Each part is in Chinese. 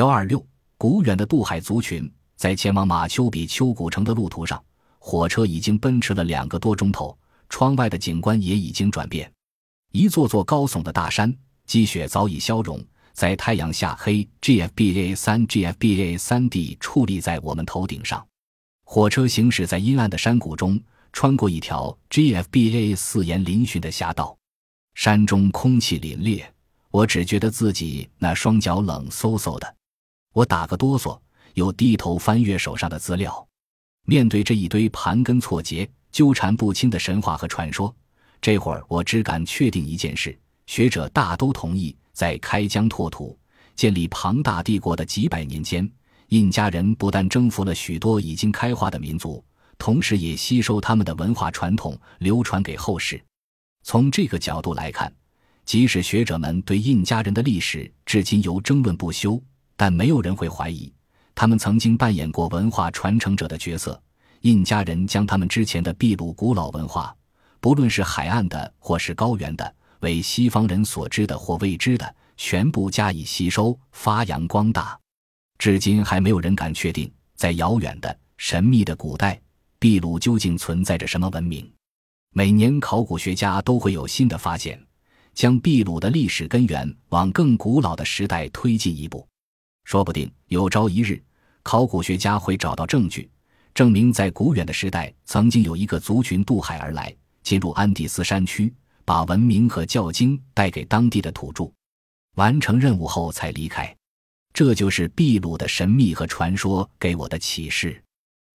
幺二六，古远的渡海族群在前往马丘比丘古城的路途上，火车已经奔驰了两个多钟头，窗外的景观也已经转变。一座座高耸的大山，积雪早已消融，在太阳下黑。GFBA 三 GFBA 三 D 矗立在我们头顶上。火车行驶在阴暗的山谷中，穿过一条 GFBA 四沿嶙峋的峡道。山中空气凛冽，我只觉得自己那双脚冷飕飕的。我打个哆嗦，又低头翻阅手上的资料。面对这一堆盘根错节、纠缠不清的神话和传说。这会儿我只敢确定一件事：学者大都同意，在开疆拓土、建立庞大帝国的几百年间，印加人不但征服了许多已经开化的民族，同时也吸收他们的文化传统，流传给后世。从这个角度来看，即使学者们对印加人的历史至今犹争论不休，但没有人会怀疑，他们曾经扮演过文化传承者的角色。印加人将他们之前的秘鲁古老文化。不论是海岸的或是高原的，为西方人所知的或未知的，全部加以吸收、发扬光大。至今还没有人敢确定，在遥远的、神秘的古代，秘鲁究竟存在着什么文明。每年，考古学家都会有新的发现，将秘鲁的历史根源往更古老的时代推进一步。说不定有朝一日，考古学家会找到证据，证明在古远的时代，曾经有一个族群渡海而来。进入安第斯山区，把文明和教经带给当地的土著，完成任务后才离开。这就是秘鲁的神秘和传说给我的启示。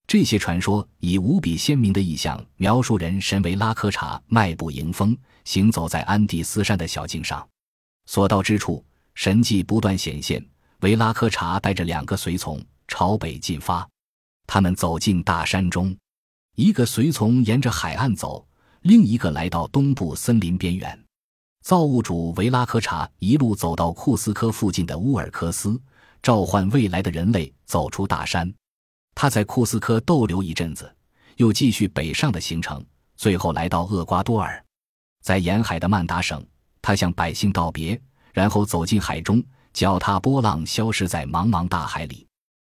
这些传说以无比鲜明的意象描述人神维拉科查迈步迎风，行走在安第斯山的小径上，所到之处神迹不断显现。维拉科查带着两个随从朝北进发，他们走进大山中，一个随从沿着海岸走。另一个来到东部森林边缘，造物主维拉科查一路走到库斯科附近的乌尔科斯，召唤未来的人类走出大山。他在库斯科逗留一阵子，又继续北上的行程，最后来到厄瓜多尔。在沿海的曼达省，他向百姓道别，然后走进海中，脚踏波浪，消失在茫茫大海里。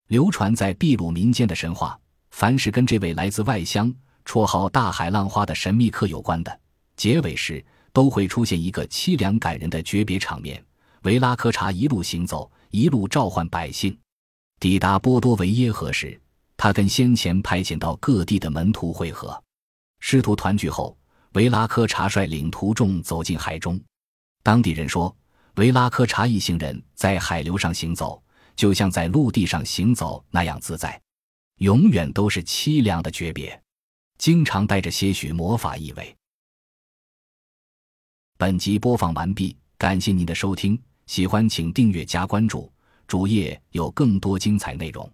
流传在秘鲁民间的神话，凡是跟这位来自外乡。绰号“大海浪花”的神秘客有关的，结尾时都会出现一个凄凉感人的诀别场面。维拉科查一路行走，一路召唤百姓。抵达波多维耶河时，他跟先前派遣到各地的门徒会合。师徒团聚后，维拉科查率领徒众走进海中。当地人说，维拉科查一行人在海流上行走，就像在陆地上行走那样自在，永远都是凄凉的诀别。经常带着些许魔法意味。本集播放完毕，感谢您的收听，喜欢请订阅加关注，主页有更多精彩内容。